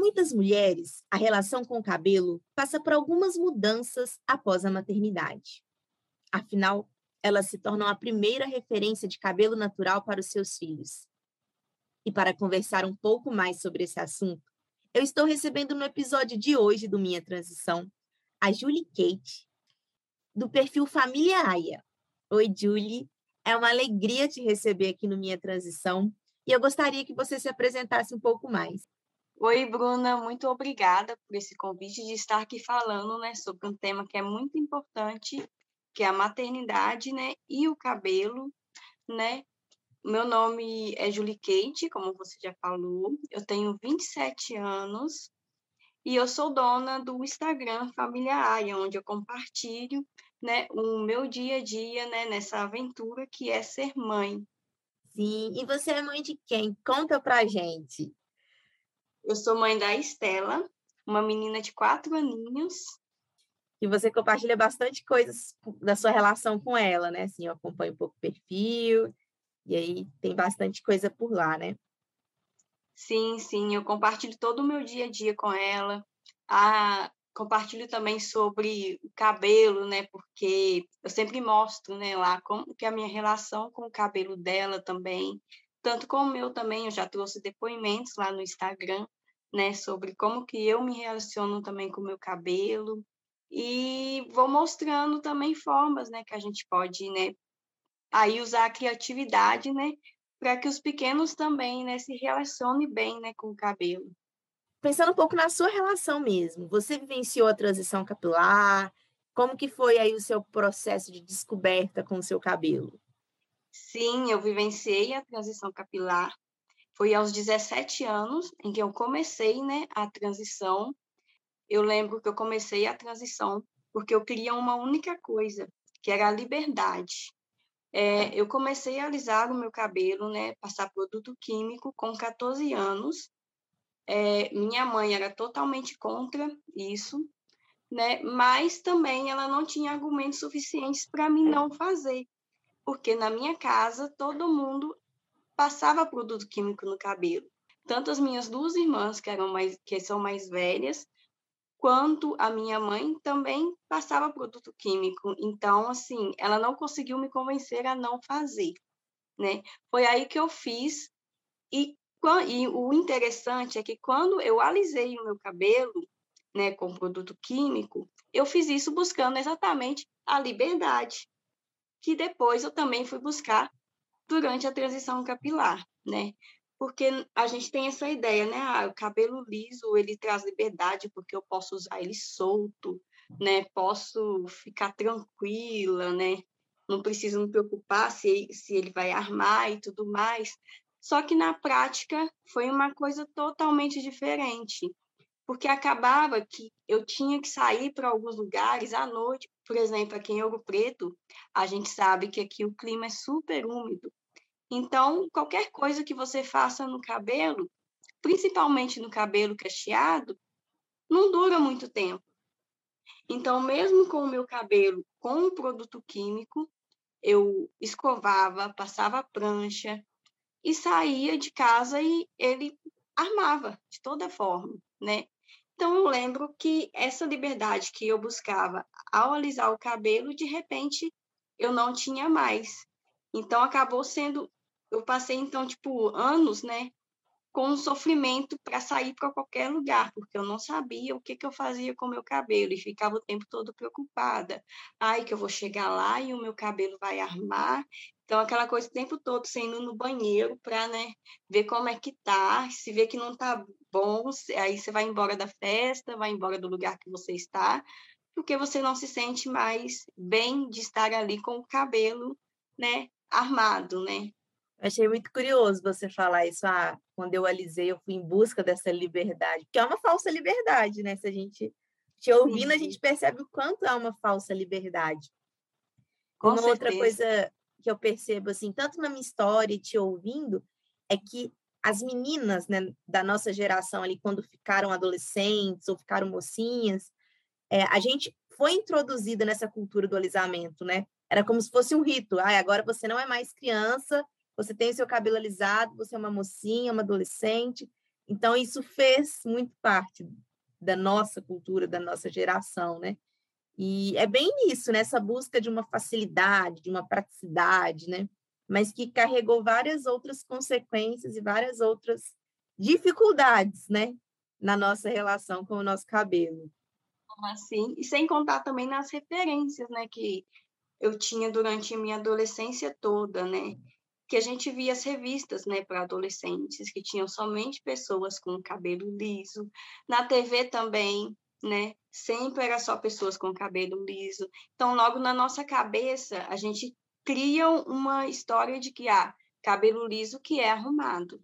Muitas mulheres, a relação com o cabelo passa por algumas mudanças após a maternidade. Afinal, elas se tornam a primeira referência de cabelo natural para os seus filhos. E para conversar um pouco mais sobre esse assunto, eu estou recebendo no episódio de hoje do Minha Transição a Julie Kate, do perfil Família Aya. Oi, Julie. É uma alegria te receber aqui no Minha Transição e eu gostaria que você se apresentasse um pouco mais. Oi, Bruna, muito obrigada por esse convite de estar aqui falando, né, sobre um tema que é muito importante, que é a maternidade, né, e o cabelo, né. Meu nome é Julie Kate, como você já falou, eu tenho 27 anos e eu sou dona do Instagram Família Aya, onde eu compartilho, né, o meu dia a dia, né, nessa aventura que é ser mãe. Sim, e você é mãe de quem? Conta pra gente. Eu sou mãe da Estela, uma menina de quatro aninhos. E você compartilha bastante coisas da sua relação com ela, né? Assim, eu acompanho um pouco o perfil, e aí tem bastante coisa por lá, né? Sim, sim, eu compartilho todo o meu dia a dia com ela. Ah, compartilho também sobre o cabelo, né? Porque eu sempre mostro, né, lá como que é a minha relação com o cabelo dela também, tanto como o meu também, eu já trouxe depoimentos lá no Instagram, né, sobre como que eu me relaciono também com o meu cabelo, e vou mostrando também formas, né, que a gente pode, né, aí usar a criatividade, né, para que os pequenos também, né, se relacionem bem, né, com o cabelo. Pensando um pouco na sua relação mesmo, você vivenciou a transição capilar? Como que foi aí o seu processo de descoberta com o seu cabelo? Sim, eu vivenciei a transição capilar. Foi aos 17 anos em que eu comecei, né, a transição. Eu lembro que eu comecei a transição porque eu queria uma única coisa, que era a liberdade. É, eu comecei a alisar o meu cabelo, né, passar produto químico com 14 anos. É, minha mãe era totalmente contra isso, né, mas também ela não tinha argumentos suficientes para mim não fazer porque na minha casa todo mundo passava produto químico no cabelo. Tanto as minhas duas irmãs, que, eram mais, que são mais velhas, quanto a minha mãe também passava produto químico. Então, assim, ela não conseguiu me convencer a não fazer, né? Foi aí que eu fiz e, e o interessante é que quando eu alisei o meu cabelo, né, com produto químico, eu fiz isso buscando exatamente a liberdade, que depois eu também fui buscar durante a transição capilar, né? Porque a gente tem essa ideia, né? Ah, o cabelo liso, ele traz liberdade porque eu posso usar ele solto, né? Posso ficar tranquila, né? Não preciso me preocupar se, se ele vai armar e tudo mais. Só que na prática foi uma coisa totalmente diferente, porque acabava que eu tinha que sair para alguns lugares à noite por exemplo, aqui em Ouro Preto, a gente sabe que aqui o clima é super úmido. Então, qualquer coisa que você faça no cabelo, principalmente no cabelo cacheado, não dura muito tempo. Então, mesmo com o meu cabelo com um produto químico, eu escovava, passava prancha e saía de casa e ele armava de toda forma, né? Então, eu lembro que essa liberdade que eu buscava ao alisar o cabelo, de repente, eu não tinha mais. Então, acabou sendo. Eu passei, então, tipo, anos, né, com um sofrimento para sair para qualquer lugar, porque eu não sabia o que, que eu fazia com o meu cabelo e ficava o tempo todo preocupada. Ai, que eu vou chegar lá e o meu cabelo vai armar. Então, aquela coisa o tempo todo, sem indo no banheiro para, né, ver como é que tá, se vê que não tá bom, aí você vai embora da festa, vai embora do lugar que você está, porque você não se sente mais bem de estar ali com o cabelo, né, armado, né? Achei muito curioso você falar isso. Ah, quando eu alisei, eu fui em busca dessa liberdade, que é uma falsa liberdade, né? Se a gente te ouvindo, a gente percebe o quanto é uma falsa liberdade. Com uma certeza. outra coisa que eu percebo, assim, tanto na minha história e te ouvindo, é que as meninas né, da nossa geração ali, quando ficaram adolescentes ou ficaram mocinhas, é, a gente foi introduzida nessa cultura do alisamento, né? Era como se fosse um rito. Ah, agora você não é mais criança, você tem o seu cabelo alisado, você é uma mocinha, uma adolescente. Então, isso fez muito parte da nossa cultura, da nossa geração, né? E é bem isso, né? busca de uma facilidade, de uma praticidade, né? Mas que carregou várias outras consequências e várias outras dificuldades, né? Na nossa relação com o nosso cabelo. Assim, e sem contar também nas referências, né? Que eu tinha durante a minha adolescência toda, né? Que a gente via as revistas, né, para adolescentes, que tinham somente pessoas com cabelo liso. Na TV também, né? Sempre era só pessoas com cabelo liso. Então, logo na nossa cabeça, a gente cria uma história de que, ah, cabelo liso que é arrumado.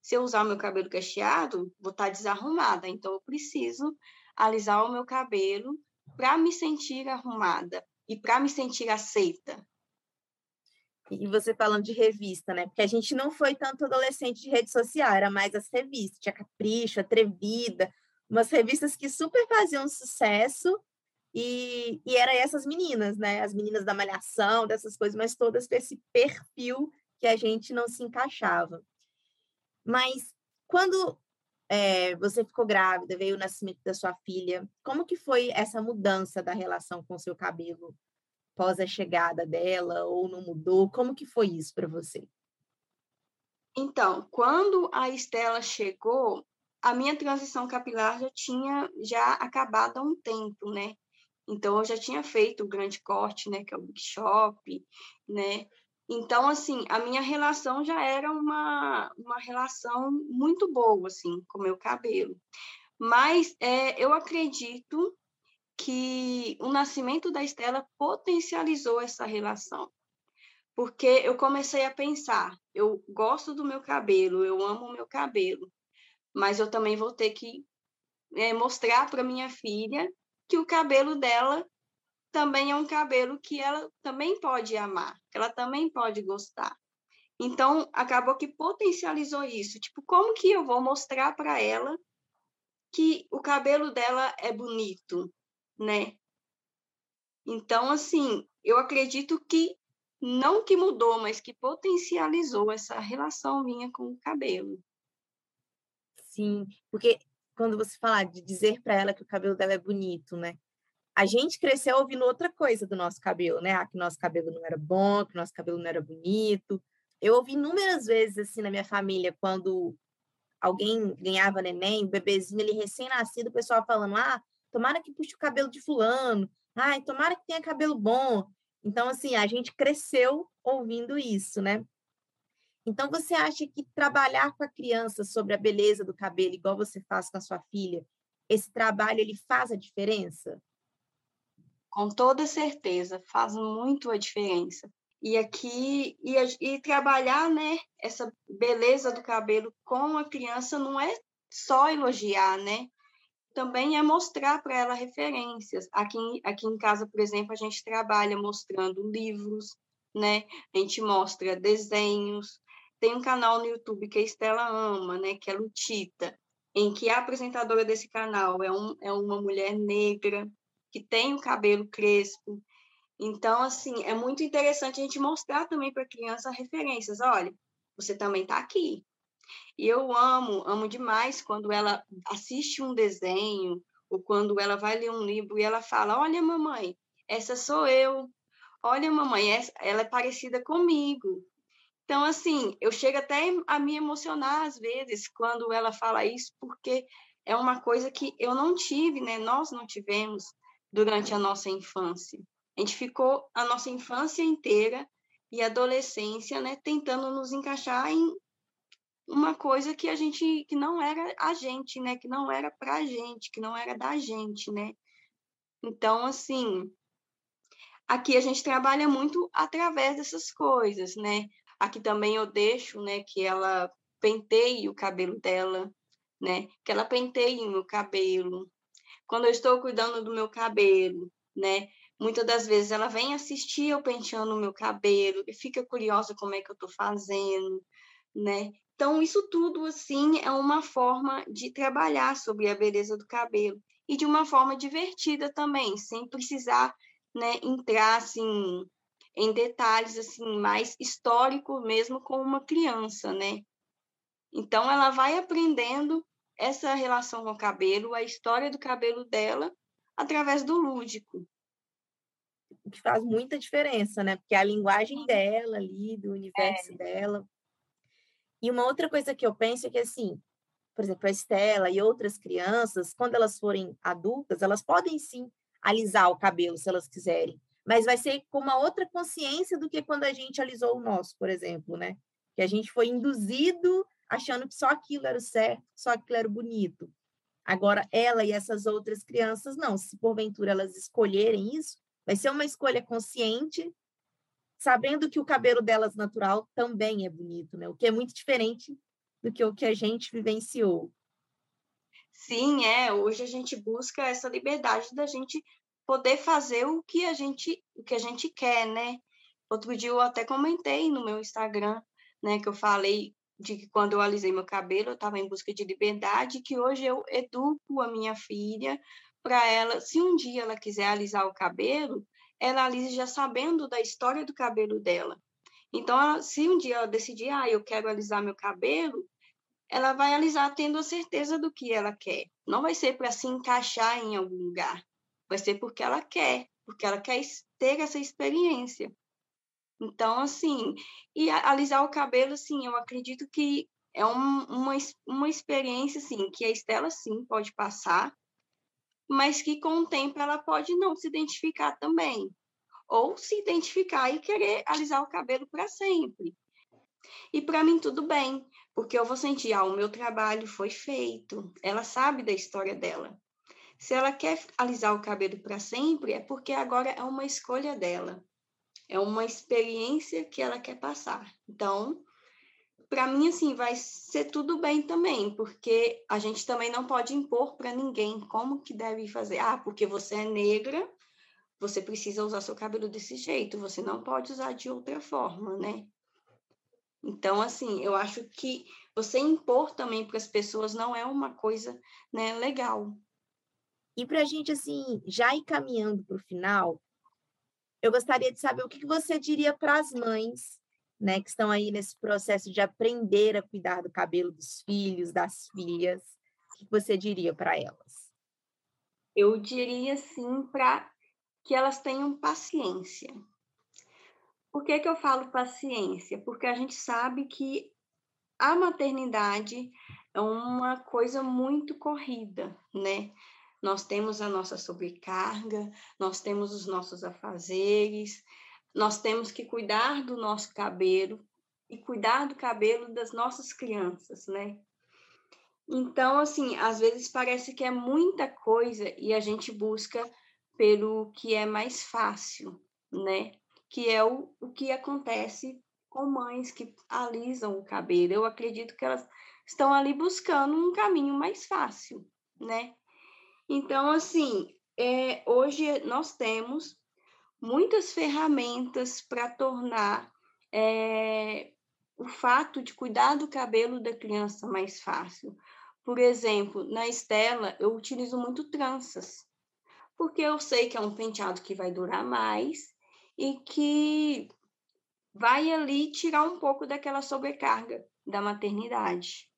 Se eu usar o meu cabelo cacheado, vou estar tá desarrumada. Então, eu preciso alisar o meu cabelo para me sentir arrumada e para me sentir aceita. E você falando de revista, né? Porque a gente não foi tanto adolescente de rede social, era mais as revistas, tinha Capricho, Atrevida, umas revistas que super faziam sucesso e, e era essas meninas, né? As meninas da malhação, dessas coisas, mas todas com esse perfil que a gente não se encaixava. Mas quando é, você ficou grávida, veio o nascimento da sua filha. Como que foi essa mudança da relação com o seu cabelo pós a chegada dela ou não mudou? Como que foi isso para você? Então, quando a Estela chegou, a minha transição capilar já tinha já acabado há um tempo, né? Então eu já tinha feito o grande corte, né, que é o Big Shop, né? Então, assim, a minha relação já era uma, uma relação muito boa, assim, com o meu cabelo. Mas é, eu acredito que o nascimento da Estela potencializou essa relação. Porque eu comecei a pensar, eu gosto do meu cabelo, eu amo o meu cabelo, mas eu também vou ter que é, mostrar para minha filha que o cabelo dela também é um cabelo que ela também pode amar, que ela também pode gostar. Então, acabou que potencializou isso. Tipo, como que eu vou mostrar para ela que o cabelo dela é bonito, né? Então, assim, eu acredito que não que mudou, mas que potencializou essa relação minha com o cabelo. Sim, porque quando você fala de dizer para ela que o cabelo dela é bonito, né? a gente cresceu ouvindo outra coisa do nosso cabelo, né? Ah, que nosso cabelo não era bom, que nosso cabelo não era bonito. Eu ouvi inúmeras vezes, assim, na minha família, quando alguém ganhava neném, bebezinho, ele recém-nascido, o pessoal falando, ah, tomara que puxe o cabelo de fulano, ai, tomara que tenha cabelo bom. Então, assim, a gente cresceu ouvindo isso, né? Então, você acha que trabalhar com a criança sobre a beleza do cabelo, igual você faz com a sua filha, esse trabalho, ele faz a diferença? com toda certeza, faz muito a diferença. E aqui, e, e trabalhar, né, essa beleza do cabelo com a criança não é só elogiar, né? Também é mostrar para ela referências. Aqui, aqui em casa, por exemplo, a gente trabalha mostrando livros, né? A gente mostra desenhos. Tem um canal no YouTube que a Estela ama, né? Que é Lutita, em que a apresentadora desse canal é, um, é uma mulher negra, que tem o cabelo crespo. Então, assim, é muito interessante a gente mostrar também para a criança referências. Olha, você também está aqui. E eu amo, amo demais quando ela assiste um desenho ou quando ela vai ler um livro e ela fala: Olha, mamãe, essa sou eu. Olha, mamãe, essa, ela é parecida comigo. Então, assim, eu chego até a me emocionar às vezes quando ela fala isso, porque é uma coisa que eu não tive, né? Nós não tivemos durante a nossa infância. A gente ficou a nossa infância inteira e adolescência, né, tentando nos encaixar em uma coisa que a gente que não era a gente, né, que não era pra gente, que não era da gente, né? Então, assim, aqui a gente trabalha muito através dessas coisas, né? Aqui também eu deixo, né, que ela penteie o cabelo dela, né? Que ela penteie o meu cabelo. Quando eu estou cuidando do meu cabelo, né? Muitas das vezes ela vem assistir eu penteando o meu cabelo e fica curiosa como é que eu estou fazendo, né? Então, isso tudo, assim, é uma forma de trabalhar sobre a beleza do cabelo e de uma forma divertida também, sem precisar, né, entrar, assim, em detalhes, assim, mais históricos mesmo com uma criança, né? Então, ela vai aprendendo essa relação com o cabelo, a história do cabelo dela, através do lúdico. Que faz muita diferença, né? Porque é a linguagem dela ali, do universo é. dela. E uma outra coisa que eu penso é que, assim, por exemplo, a Estela e outras crianças, quando elas forem adultas, elas podem sim alisar o cabelo se elas quiserem, mas vai ser com uma outra consciência do que quando a gente alisou o nosso, por exemplo, né? Que a gente foi induzido achando que só aquilo era o certo, só aquilo era o bonito. Agora, ela e essas outras crianças, não. Se porventura elas escolherem isso, vai ser uma escolha consciente, sabendo que o cabelo delas natural também é bonito, né? O que é muito diferente do que o que a gente vivenciou. Sim, é. Hoje a gente busca essa liberdade da gente poder fazer o que a gente, o que a gente quer, né? Outro dia eu até comentei no meu Instagram, né, que eu falei de que quando eu alisei meu cabelo, eu estava em busca de liberdade, que hoje eu educo a minha filha para ela, se um dia ela quiser alisar o cabelo, ela alise já sabendo da história do cabelo dela. Então, ela, se um dia ela decidir, ah, eu quero alisar meu cabelo, ela vai alisar tendo a certeza do que ela quer. Não vai ser para se encaixar em algum lugar, vai ser porque ela quer, porque ela quer ter essa experiência. Então, assim, e alisar o cabelo, assim, eu acredito que é um, uma, uma experiência, assim, que a Estela, sim, pode passar, mas que com o tempo ela pode não se identificar também. Ou se identificar e querer alisar o cabelo para sempre. E para mim tudo bem, porque eu vou sentir, ah, o meu trabalho foi feito, ela sabe da história dela. Se ela quer alisar o cabelo para sempre, é porque agora é uma escolha dela é uma experiência que ela quer passar. Então, para mim, assim, vai ser tudo bem também, porque a gente também não pode impor para ninguém como que deve fazer. Ah, porque você é negra, você precisa usar seu cabelo desse jeito, você não pode usar de outra forma, né? Então, assim, eu acho que você impor também para as pessoas não é uma coisa né, legal. E para a gente, assim, já ir caminhando para o final, eu gostaria de saber o que você diria para as mães, né, que estão aí nesse processo de aprender a cuidar do cabelo dos filhos, das filhas. O que você diria para elas? Eu diria sim para que elas tenham paciência. Por que, que eu falo paciência? Porque a gente sabe que a maternidade é uma coisa muito corrida, né? Nós temos a nossa sobrecarga, nós temos os nossos afazeres, nós temos que cuidar do nosso cabelo e cuidar do cabelo das nossas crianças, né? Então, assim, às vezes parece que é muita coisa e a gente busca pelo que é mais fácil, né? Que é o, o que acontece com mães que alisam o cabelo. Eu acredito que elas estão ali buscando um caminho mais fácil, né? Então, assim, é, hoje nós temos muitas ferramentas para tornar é, o fato de cuidar do cabelo da criança mais fácil. Por exemplo, na Estela, eu utilizo muito tranças, porque eu sei que é um penteado que vai durar mais e que vai ali tirar um pouco daquela sobrecarga da maternidade.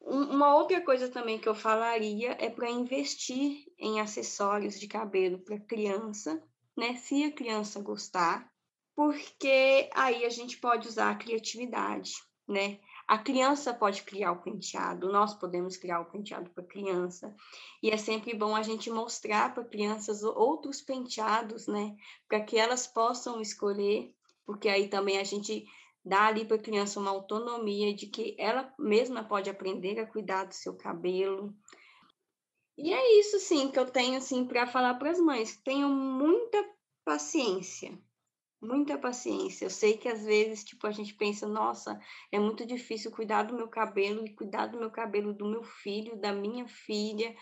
Uma outra coisa também que eu falaria é para investir em acessórios de cabelo para criança, né? Se a criança gostar, porque aí a gente pode usar a criatividade, né? A criança pode criar o penteado, nós podemos criar o penteado para criança. E é sempre bom a gente mostrar para crianças outros penteados, né? Para que elas possam escolher, porque aí também a gente dá ali para a criança uma autonomia de que ela mesma pode aprender a cuidar do seu cabelo. E é isso, sim, que eu tenho assim para falar para as mães. Tenham muita paciência, muita paciência. Eu sei que às vezes, tipo, a gente pensa, nossa, é muito difícil cuidar do meu cabelo e cuidar do meu cabelo do meu filho, da minha filha,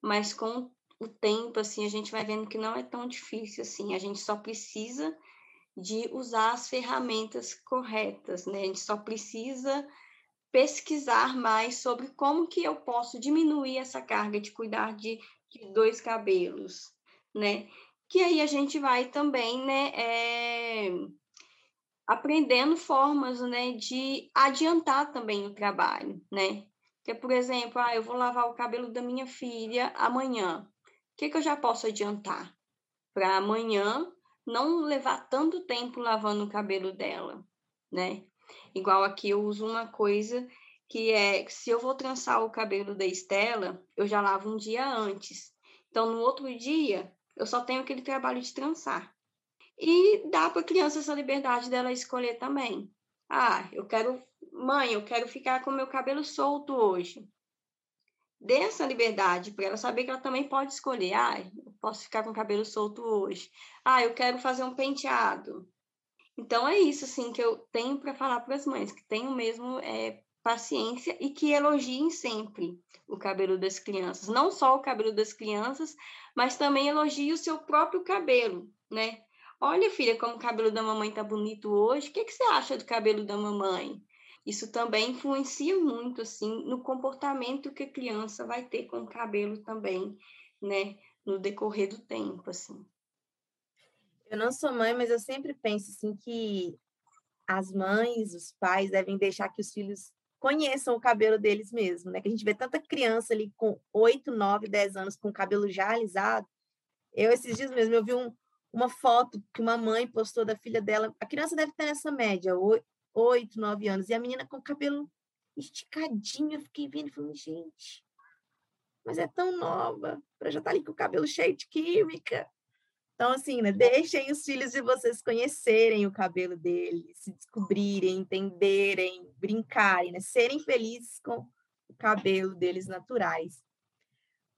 mas com o tempo, assim, a gente vai vendo que não é tão difícil assim. A gente só precisa de usar as ferramentas corretas, né? A gente só precisa pesquisar mais sobre como que eu posso diminuir essa carga de cuidar de, de dois cabelos, né? Que aí a gente vai também, né, é, aprendendo formas, né, de adiantar também o trabalho, né? Que, por exemplo, ah, eu vou lavar o cabelo da minha filha amanhã. O que, que eu já posso adiantar? Para amanhã não levar tanto tempo lavando o cabelo dela, né? Igual aqui eu uso uma coisa que é se eu vou trançar o cabelo da Estela, eu já lavo um dia antes. Então, no outro dia, eu só tenho aquele trabalho de trançar. E dá para a criança essa liberdade dela escolher também. Ah, eu quero, mãe, eu quero ficar com meu cabelo solto hoje. Dê essa liberdade para ela saber que ela também pode escolher. Ah, eu posso ficar com o cabelo solto hoje. Ah, eu quero fazer um penteado. Então é isso assim que eu tenho para falar para as mães, que tenham mesmo é, paciência e que elogiem sempre o cabelo das crianças, não só o cabelo das crianças, mas também elogie o seu próprio cabelo, né? Olha, filha, como o cabelo da mamãe tá bonito hoje. O que, que você acha do cabelo da mamãe? Isso também influencia muito, assim, no comportamento que a criança vai ter com o cabelo também, né? No decorrer do tempo, assim. Eu não sou mãe, mas eu sempre penso assim que as mães, os pais devem deixar que os filhos conheçam o cabelo deles mesmo, né? Que a gente vê tanta criança ali com 8, 9, 10 anos com o cabelo já alisado. Eu, esses dias mesmo, eu vi um, uma foto que uma mãe postou da filha dela. A criança deve ter nessa média, 8, 9 anos. E a menina com o cabelo esticadinho. Eu fiquei vendo e falei, gente, mas é tão nova, para já estar tá ali com o cabelo cheio de química. Então, assim, né, deixem os filhos de vocês conhecerem o cabelo deles, se descobrirem, entenderem, brincarem, né, serem felizes com o cabelo deles naturais.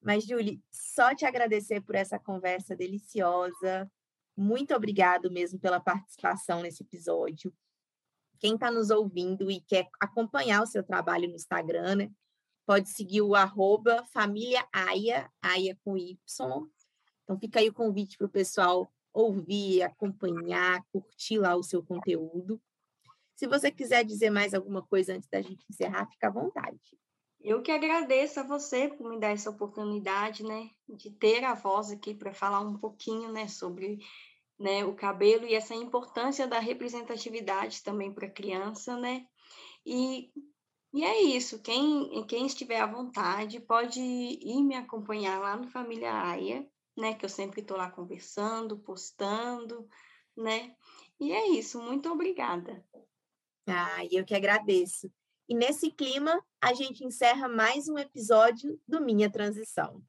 Mas, Julie, só te agradecer por essa conversa deliciosa. Muito obrigado mesmo pela participação nesse episódio. Quem está nos ouvindo e quer acompanhar o seu trabalho no Instagram, né, pode seguir o arroba família Aya, Aya com Y, então, fica aí o convite para o pessoal ouvir, acompanhar, curtir lá o seu conteúdo. Se você quiser dizer mais alguma coisa antes da gente encerrar, fica à vontade. Eu que agradeço a você por me dar essa oportunidade, né, de ter a voz aqui para falar um pouquinho, né, sobre né, o cabelo e essa importância da representatividade também para a criança, né? E, e é isso. Quem, quem estiver à vontade pode ir me acompanhar lá no Família Aya, né? Que eu sempre estou lá conversando, postando, né? E é isso, muito obrigada. Ah, eu que agradeço. E nesse clima, a gente encerra mais um episódio do Minha Transição.